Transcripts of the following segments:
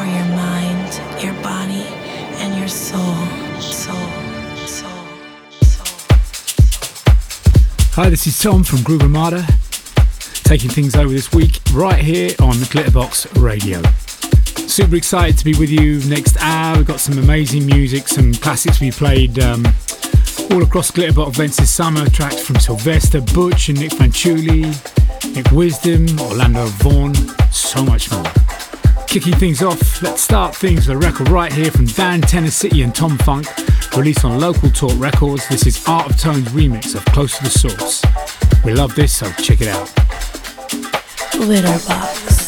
for your mind, your body, and your soul. Soul. Soul. Soul. Hi, this is Tom from Groove Armada, taking things over this week right here on Glitterbox Radio. Super excited to be with you next hour. We've got some amazing music, some classics we played um, all across Glitterbox events this summer. Tracks from Sylvester, Butch, and Nic Fanciulli, Nick Wisdom, Orlando Voorn, so much more. Kicking things off, let's start things with a record right here from Dan Tenor-City and Tom Funk, released on Local Talk Records. This is Art of Tones remix of Close to the Source. We love this, so check it out. Glitterbox.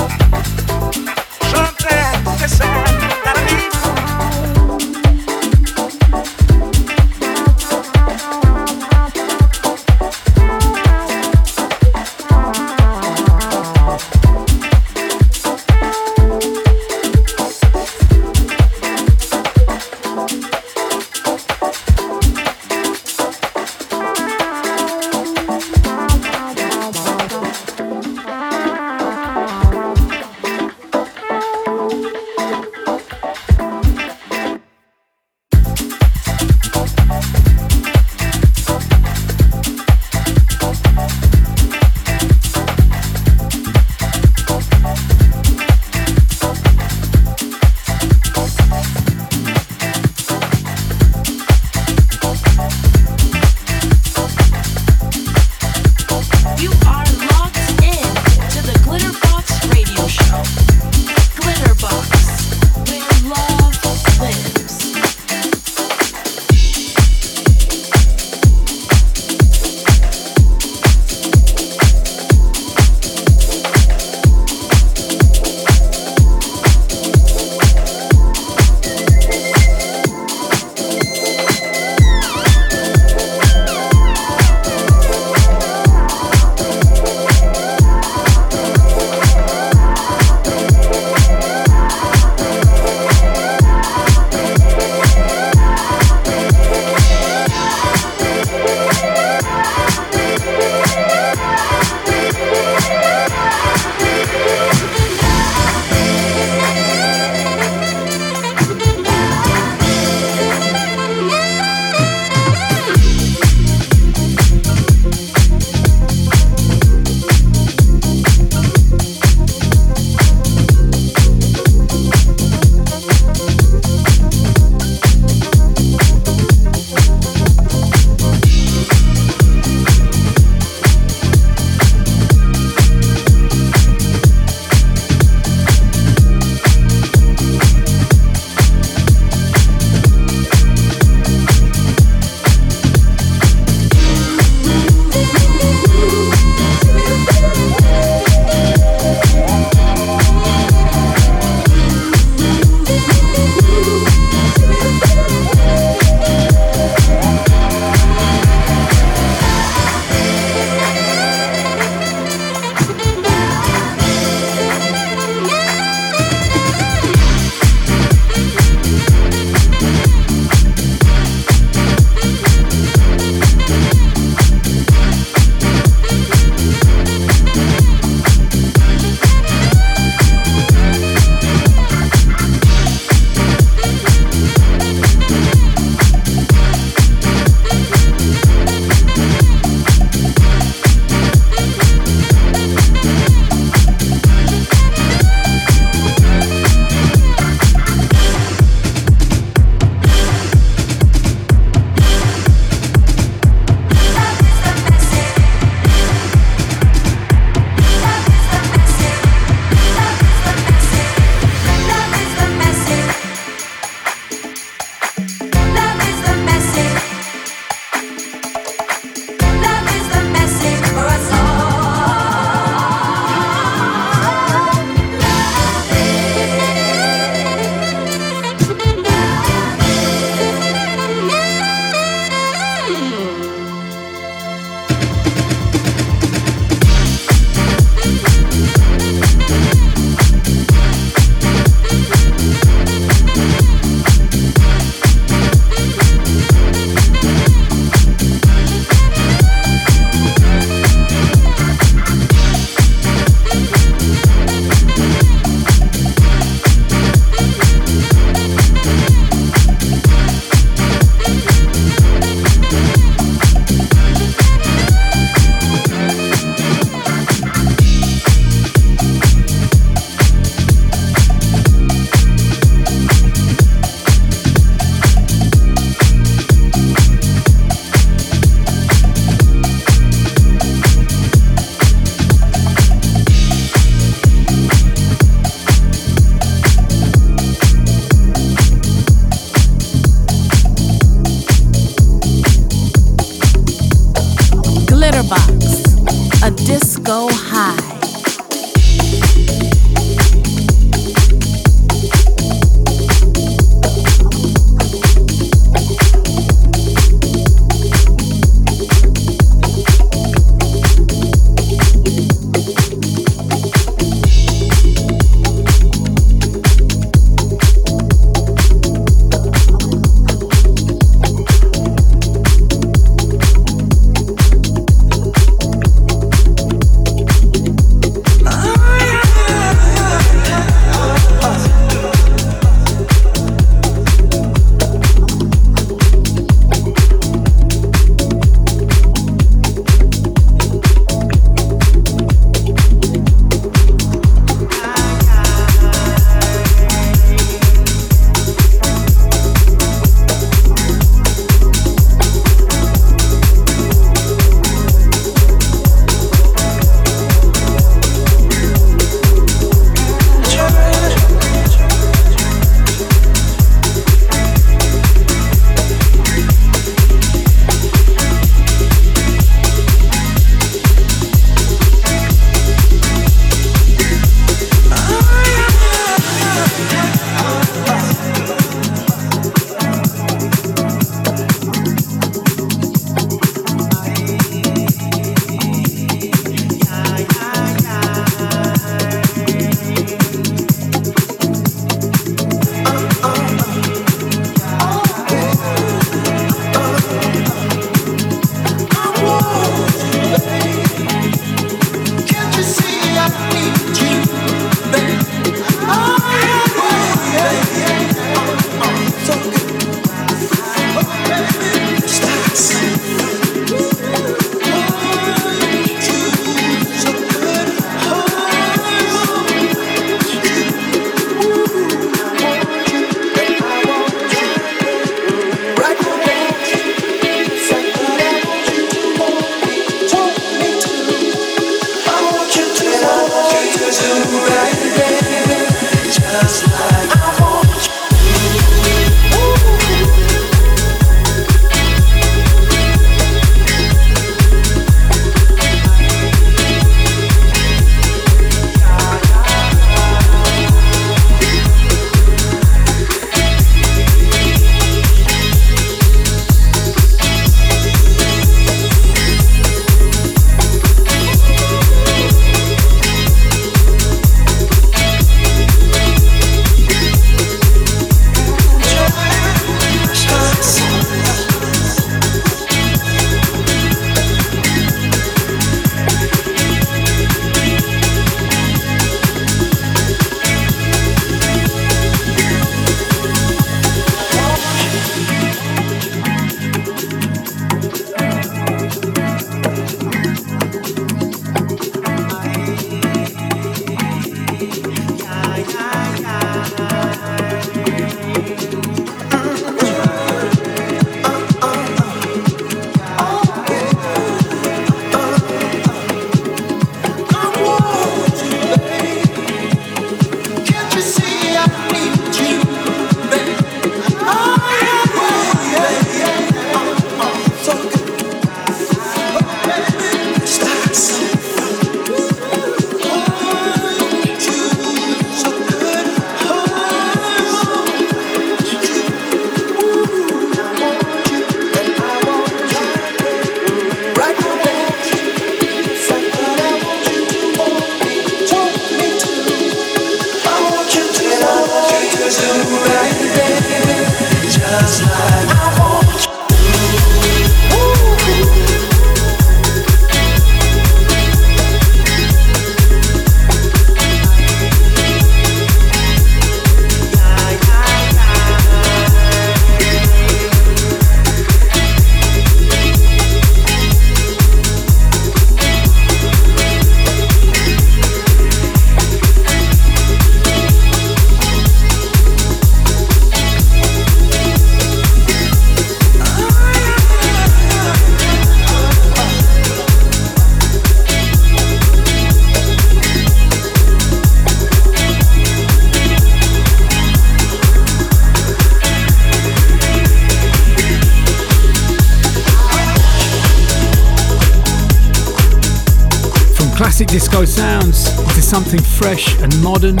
Classic disco sounds into something fresh and modern.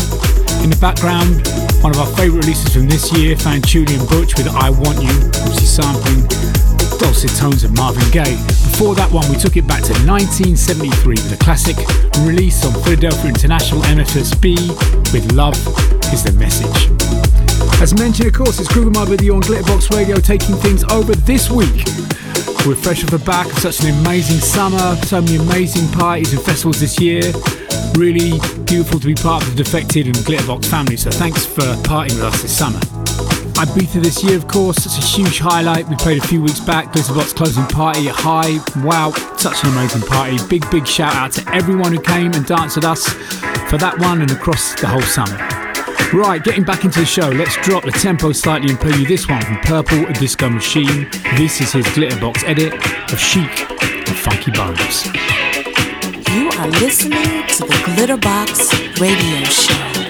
In the background, one of our favourite releases from this year found Julian Butch with I Want You, obviously sampling dulcet tones of Marvin Gaye. Before that one, we took it back to 1973 with a classic release on Philadelphia International MFSB with Love is the Message. As mentioned, of course, it's Groover with you on Glitterbox Radio taking things over this week we're fresh off the back of such an amazing summer, so many amazing parties and festivals this year. Really beautiful to be part of the Defected and Glitterbox family, so thanks for partying with us this summer. Ibiza this year, of course, it's a huge highlight. We played a few weeks back, Glitterbox closing party High. Wow, such an amazing party. Big, big shout out to everyone who came and danced with us for that one and across the whole summer. Right, getting back into the show, let's drop the tempo slightly and play you this one from Purple Disco Machine. This is his Glitterbox edit of Chic and Funky Bones. You are listening to the Glitterbox Radio Show.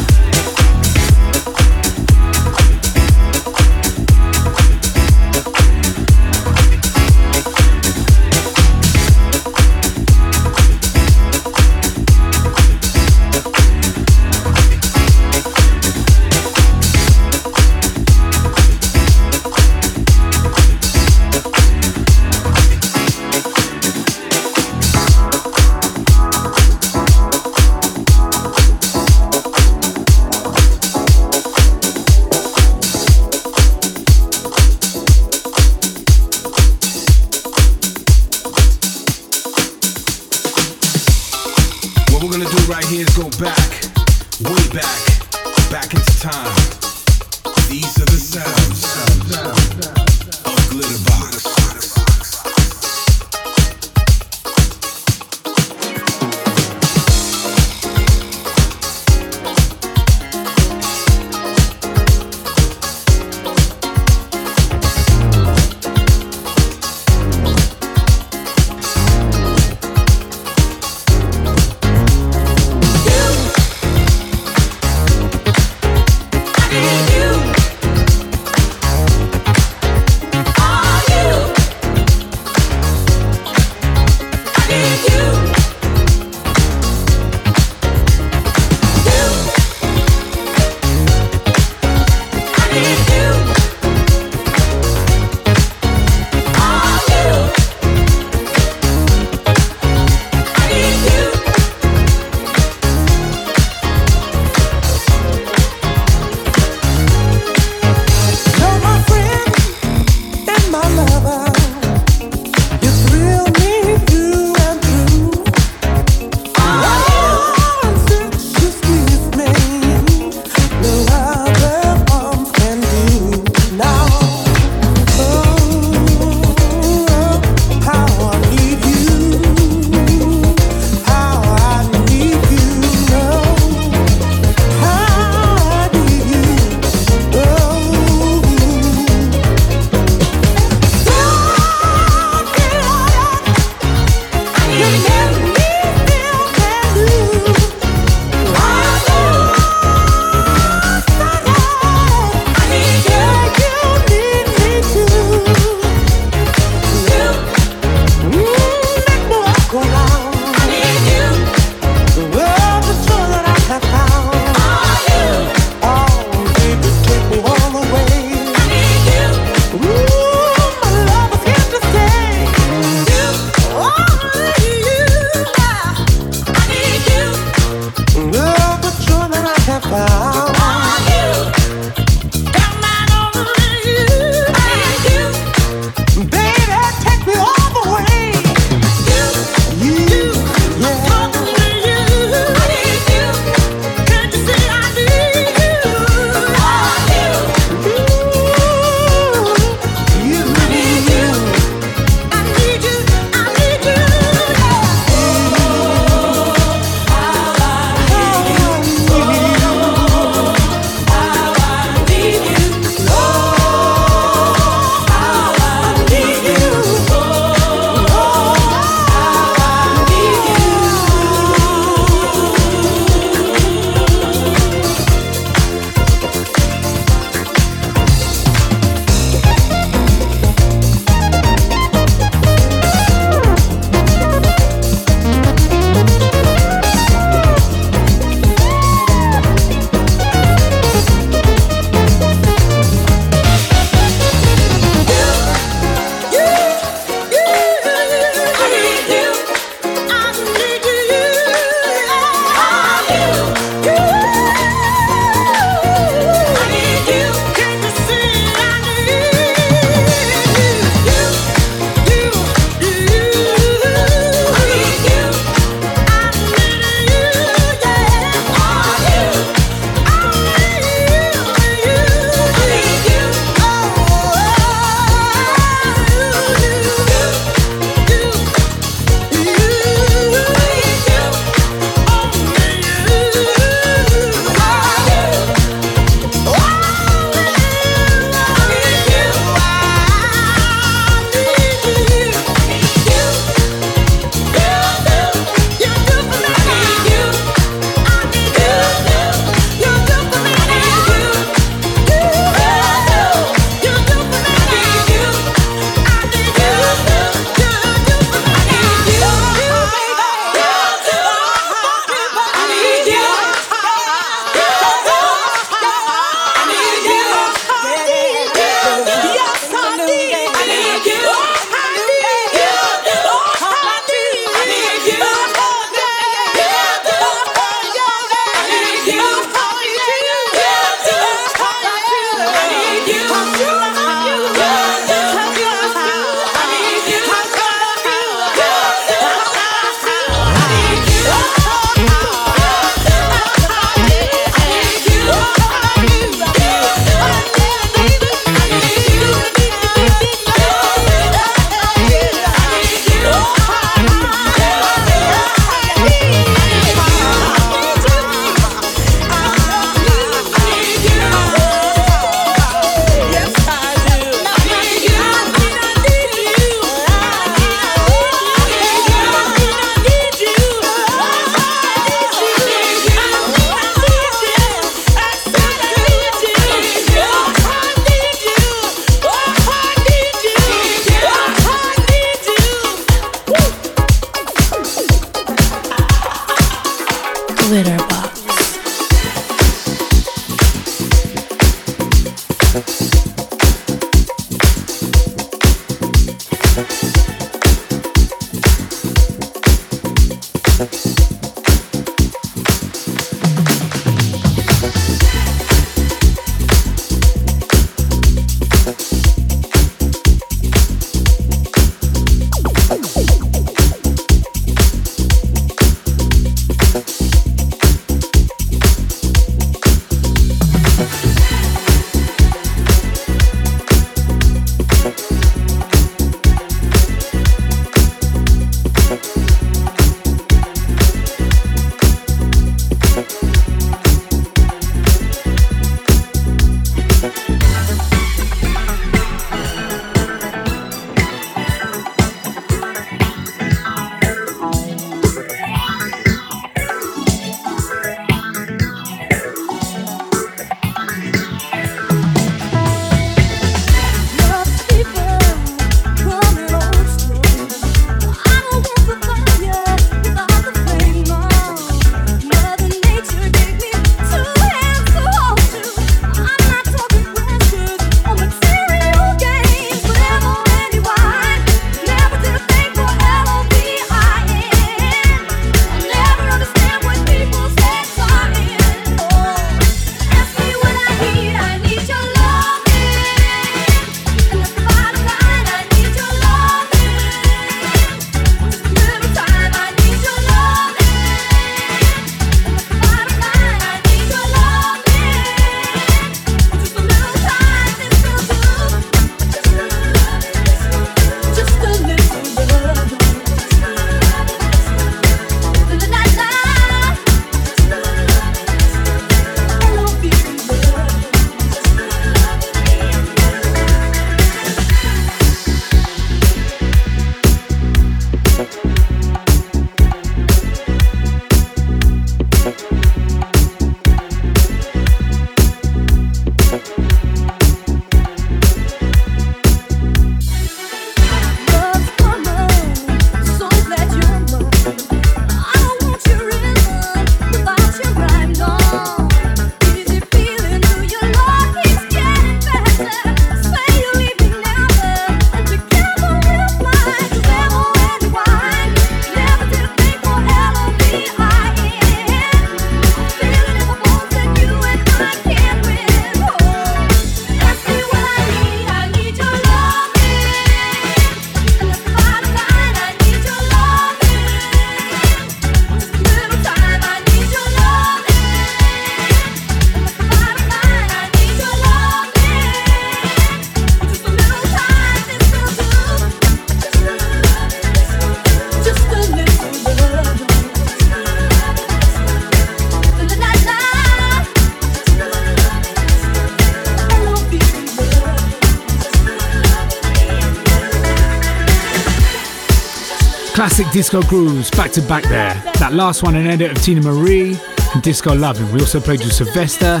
Classic disco grooves back to back there. That last one, an edit of Teena Marie and Disco Lovin'. We also played with Sylvester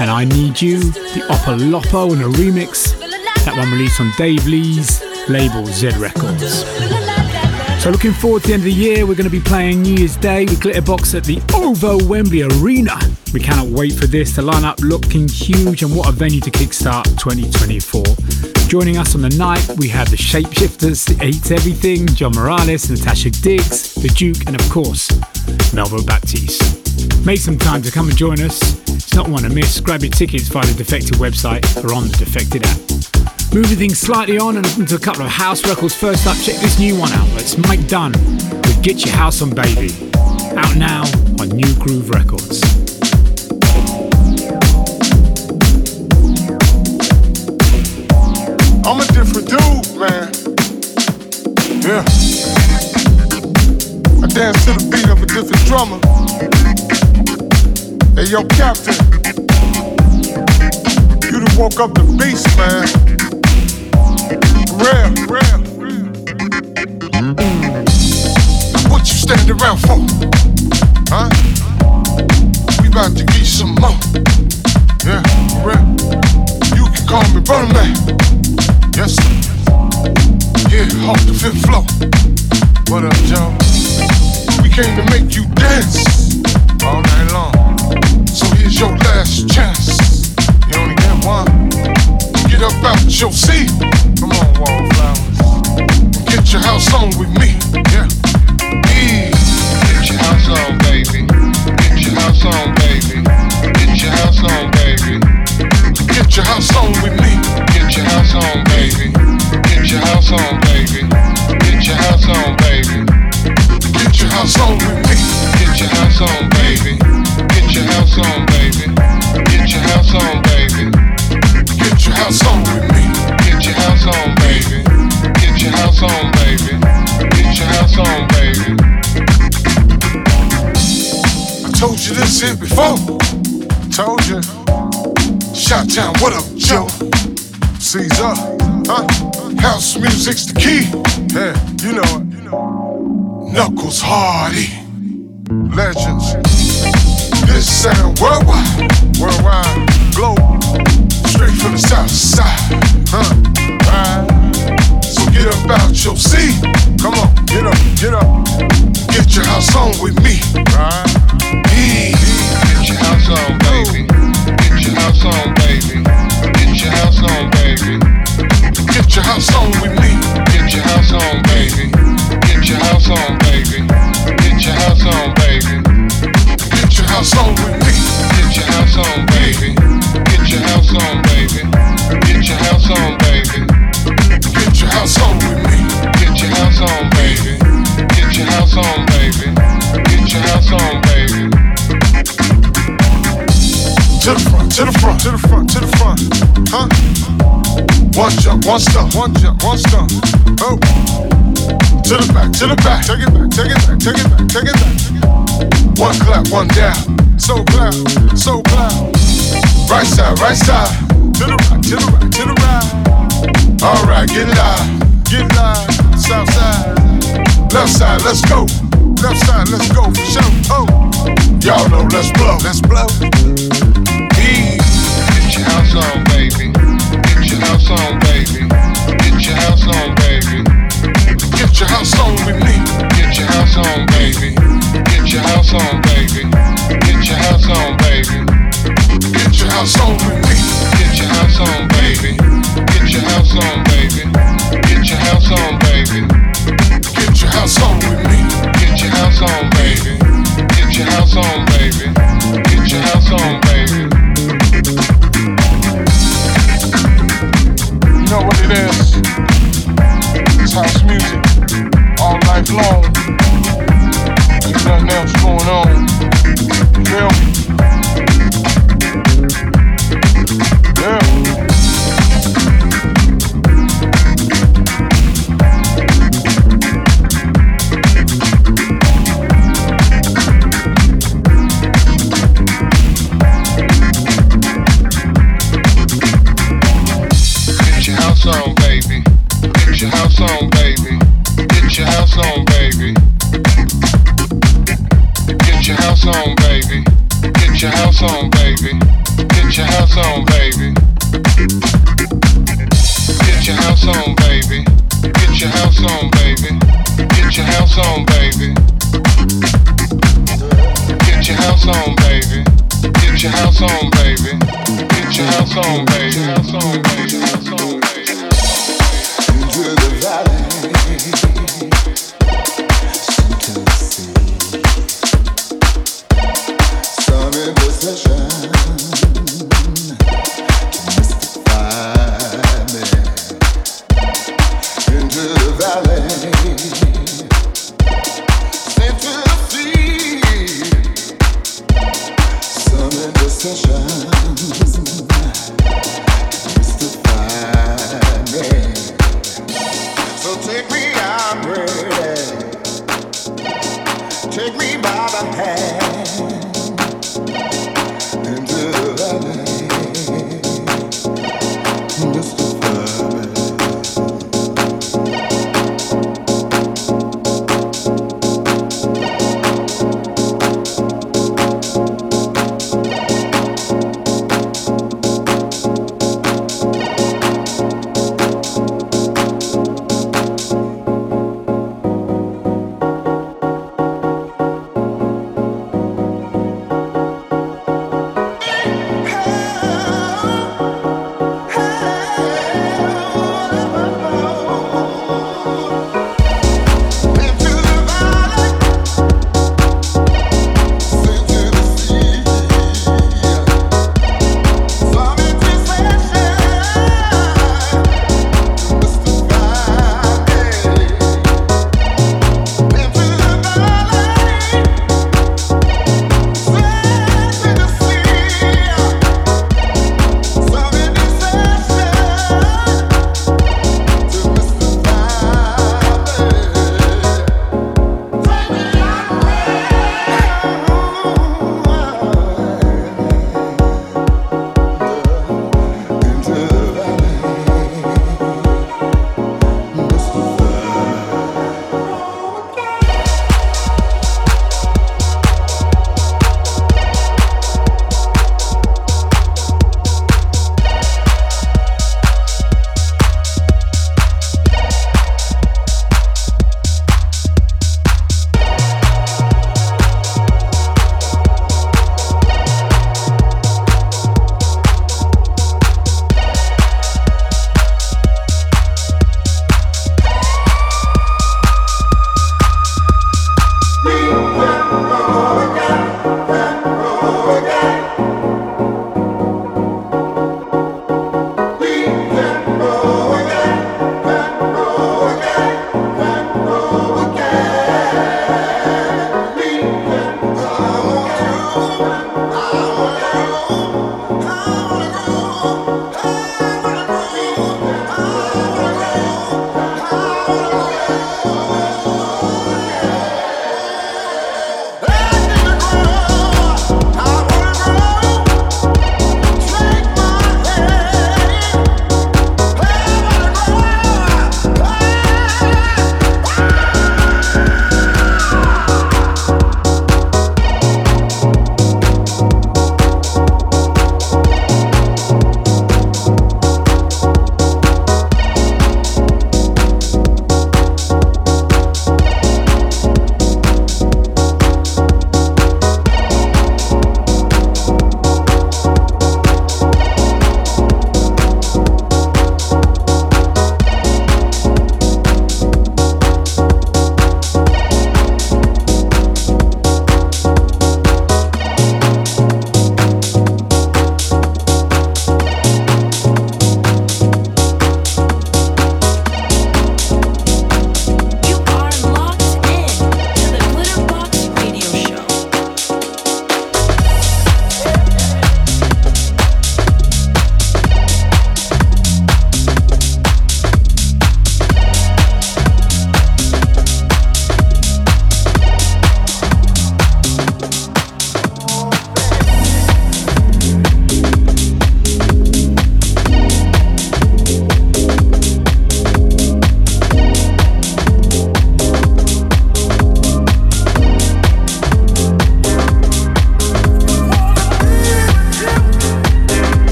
and I Need You, the Opolopo and a remix. That one released on Dave Lee's label Z Records. So looking forward to the end of the year, we're going to be playing New Year's Day with Glitterbox at the OVO Wembley Arena. We cannot wait for this. The lineup looking huge and what a venue to kickstart 2024. Joining us on the night, we have the Shapeshifters, the Eats Everything, John Morales, Natasha Diggs, The Duke, and of course, Melvo Baptiste. Make some time to come and join us. It's not one to miss. Grab your tickets via the Defected website or on the Defected app. Moving things slightly on and into a couple of house records. First up, check this new one out. It's Mike Dunn with Get Your House on Baby. Out now on Nu Groove Records. I'm a different dude, man. Yeah. I dance to the beat of a different drummer. Hey, yo, Captain. You done woke up the beast, man. Real, real. What you standing around for? Huh? We about to get some more. Yeah, real. You can call me Brother Man. Yes. Yeah, off the fifth floor. What up, Joe? We came to make you dance all night long. So here's your last chance. You only get one. Get up out your seat. Come on, wallflowers. Get your house on with me. What up, Joe? Caesar, huh? House music's the key. Yeah, you know it. Knuckles Hardy. Legends. This sound worldwide. Worldwide. Global. Straight from the south side. Huh? Right. So get up out your seat. Come on, get up, get up. Get your house on with me. Right. Get your house on, baby. Get your house on, baby. Get your house on, baby. Get your house on with me. Get your house on, baby. Get your house on, baby. Get your house on, baby. Get your house on with me. Get your house on, baby. Get your house on, baby. Get your house on, baby. Get your house on with me. Get your house on, baby. Get your house on, baby. Get your house on, baby. To the front, to the front, to the front, to the front. Huh? One jump, one stump, one jump, one stump. Oh. To the back, to the back. Take it back, take it back, take it back, take it back. One clap, one down. So clap, so clap. Right side, right side. To the right, to the right, to the right. Alright, get live, get live. South side, left side, let's go. Left side, let's go for sure. Oh, y'all know, let's blow, let's blow. House on, baby. Get your house on, baby. Get your house on, baby. Get your house on with me. Get your house on, baby. Get your house on, baby. Get your house on, baby. Get your house on with me. Get your house on, baby. Get your house on, baby. Get your house on, baby. Get your house on with me. Get your house on, baby. Get your house on, baby. Get your house on, baby. Know what it is? It's house music all night long. Ain't nothing else going on. You feel me?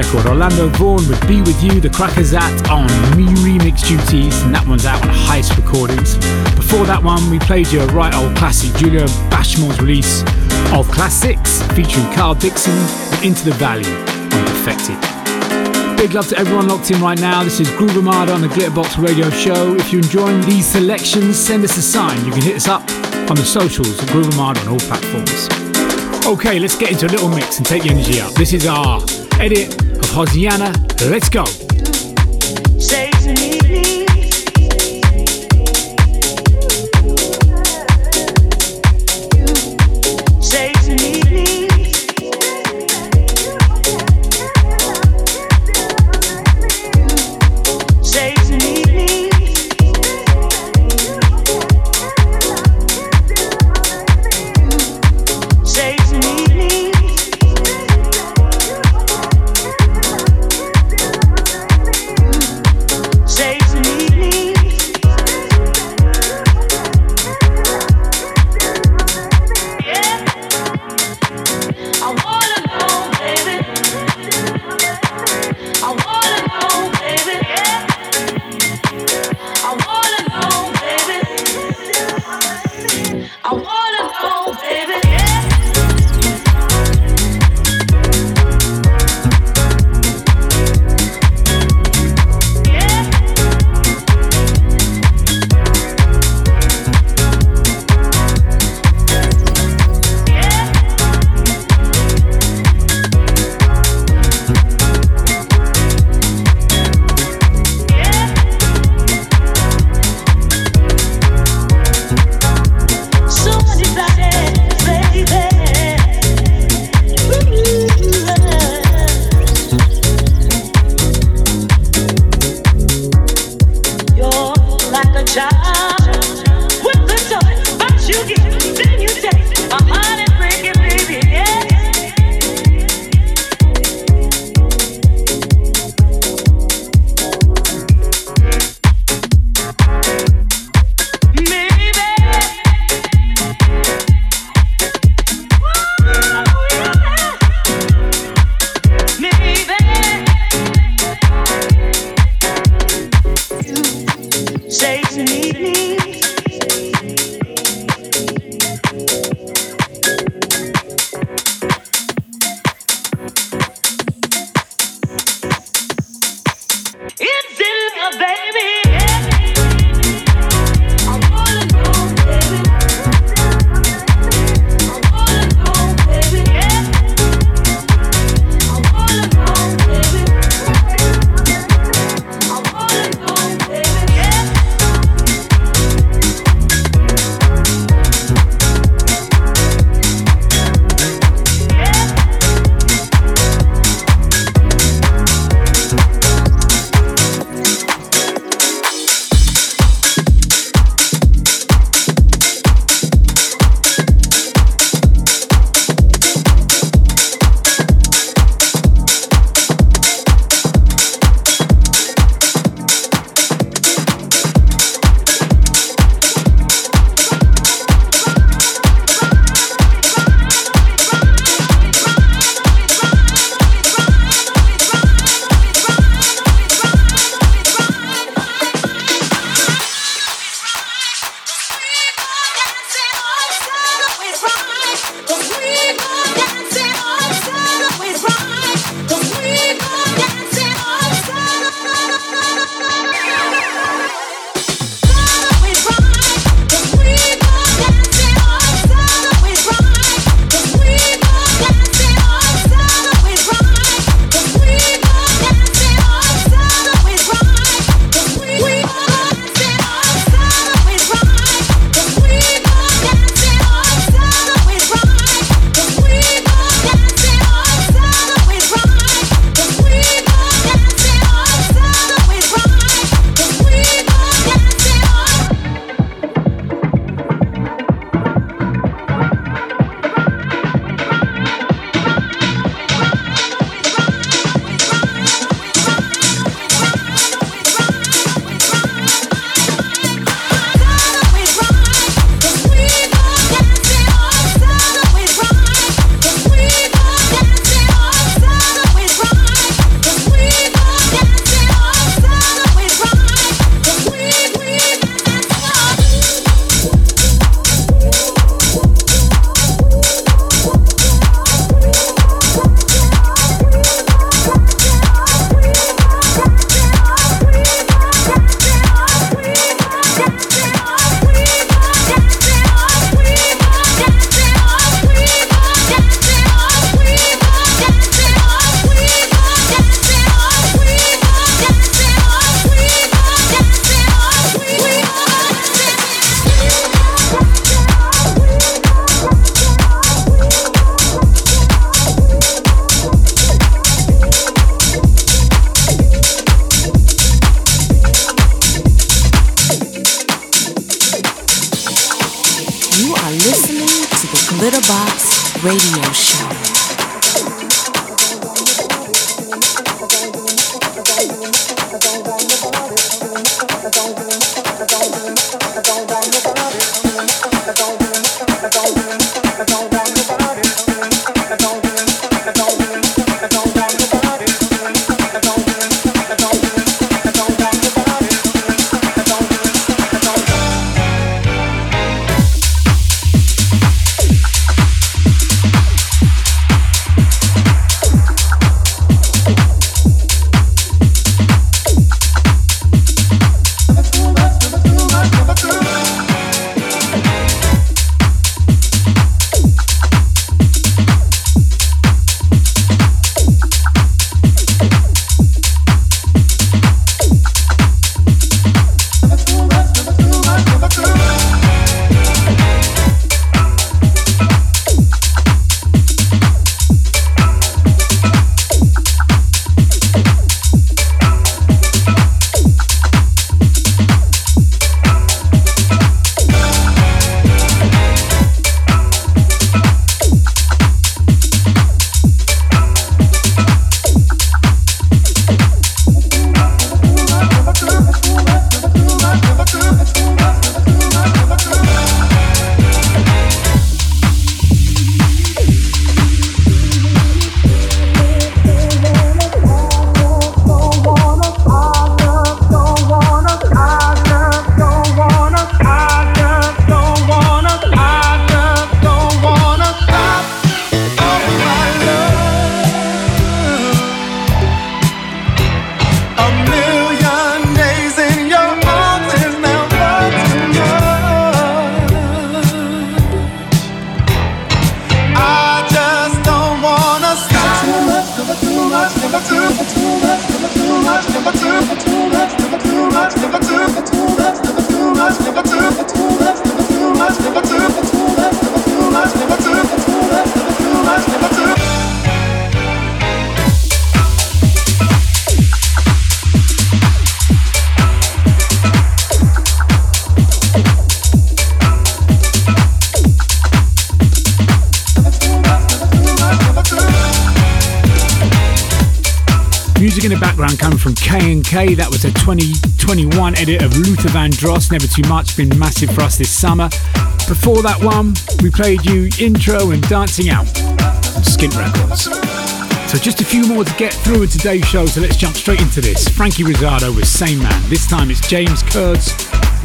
Record. Orlando Voorn with Be With You, the Crackazat on Me Remix Duties, and that one's out on Heist Recordings. Before that one, we played you a right old classic, Julio Bashmore's release of Classixs, featuring Karl Dixon and Into the Valley on Defected. Big love to everyone locked in right now. This is Groove Armada on the Glitterbox Radio Show. If you're enjoying these selections, send us a sign. You can hit us up on the socials at Groove Armada on all platforms. Okay, let's get into a little mix and take the energy up. This is our edit Hosiannah. Let's go. Didn't you taste a and. From K&K. That was a 2021 edit of Luther Vandross, Never Too Much, been massive for us this summer. Before that one, we played you Yntro and Dancing Out on Skint Records. So just a few more to get through in today's show, so let's jump straight into this. Franky Rizardo with Same Man. This time it's James Curd's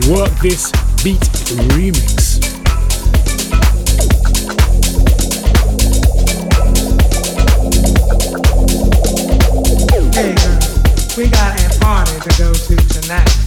Work This Beat Remix. We got a party to go to tonight.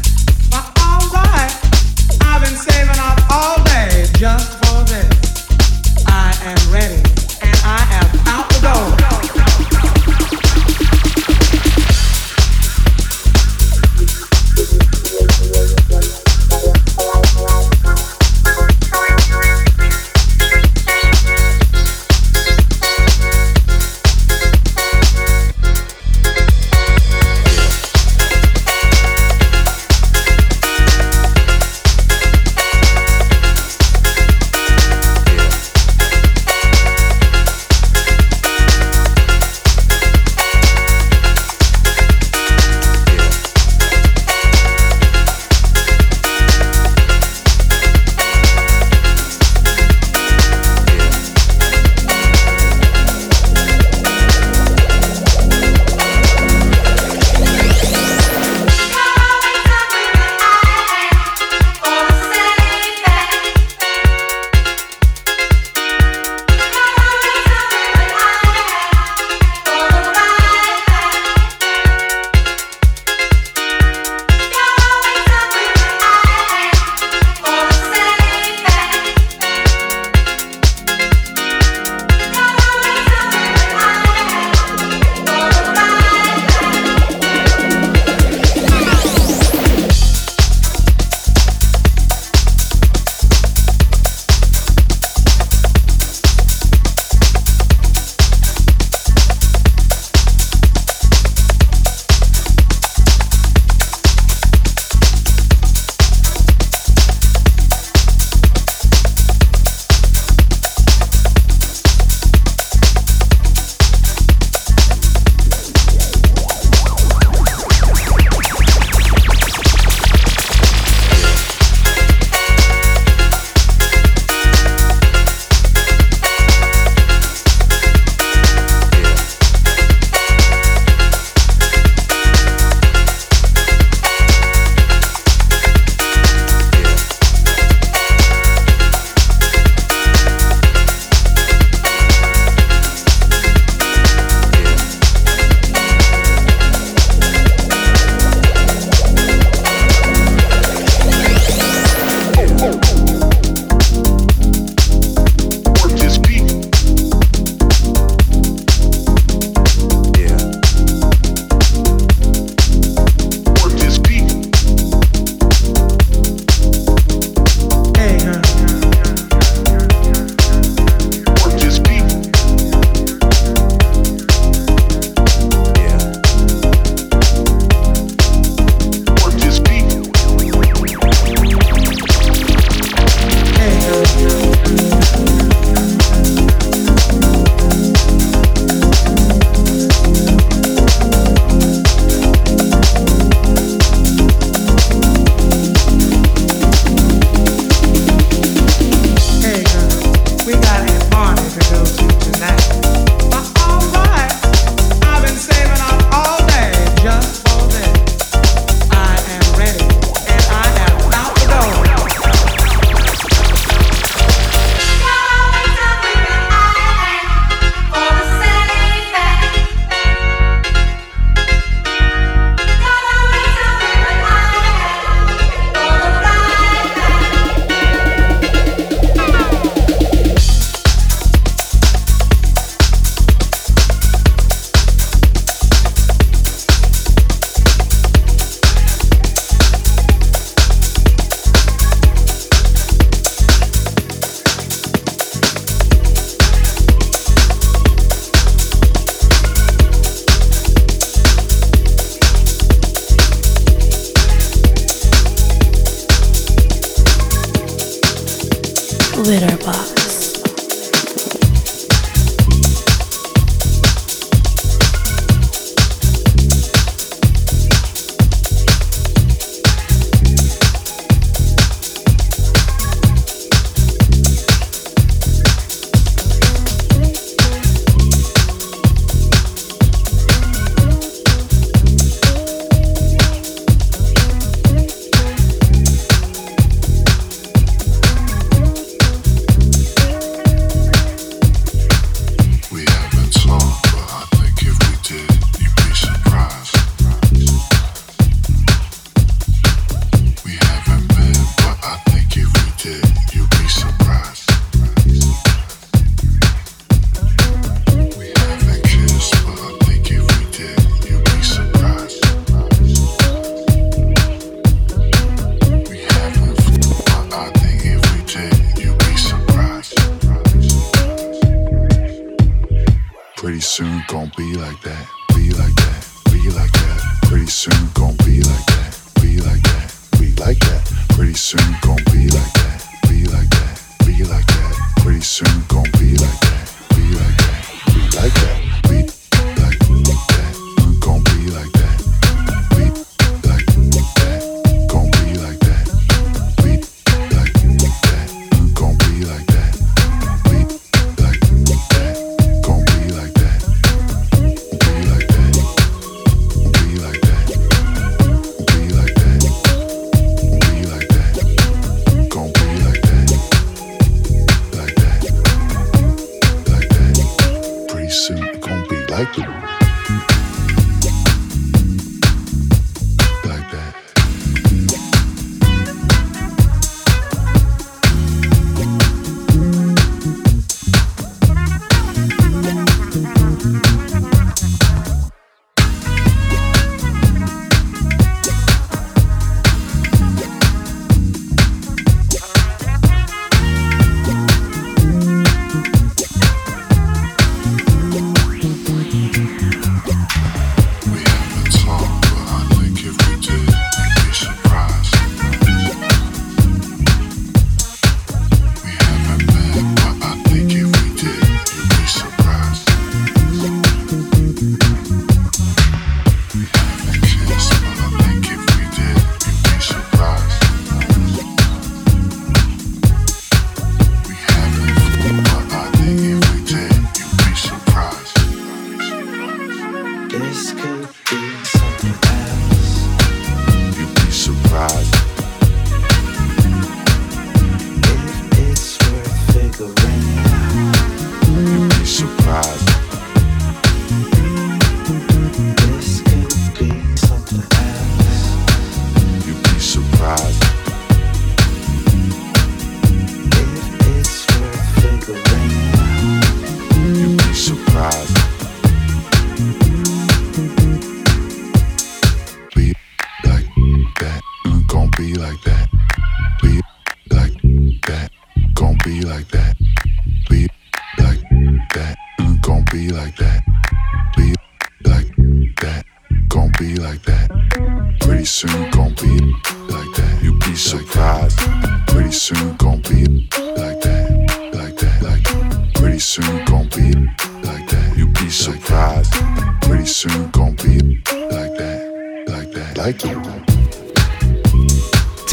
soon gon' be like that, be like that, be like that. Pretty soon gon' be like that, be like that, be like that. Pretty soon gon' be like that.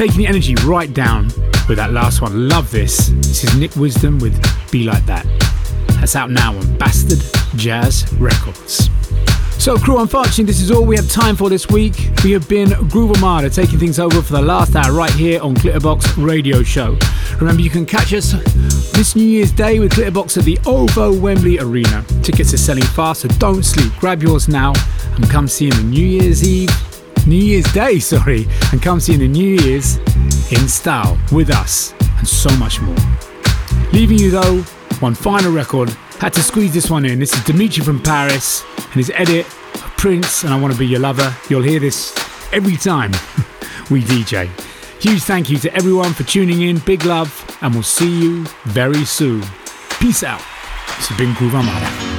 Taking the energy right down with that last one. Love this. This is Nick Wisdom with Be Like That. That's out now on Bastard Jazz Records. So, crew, unfortunately, this is all we have time for this week. We have been Groove Armada taking things over for the last hour right here on Glitterbox Radio Show. Remember, you can catch us this New Year's Day with Glitterbox at the OVO Wembley Arena. Tickets are selling fast, so don't sleep. Grab yours now and come see him on New Year's Eve New Year's Day, sorry, and come see the New Year's in style with us and so much more. Leaving you though, one final record. Had to squeeze this one in. This is Dimitri from Paris and his edit of Prince and I Want to Be Your Lover. You'll hear this every time we DJ. Huge thank you to everyone for tuning in. Big love, and we'll see you very soon. Peace out. This has been Groove Armada.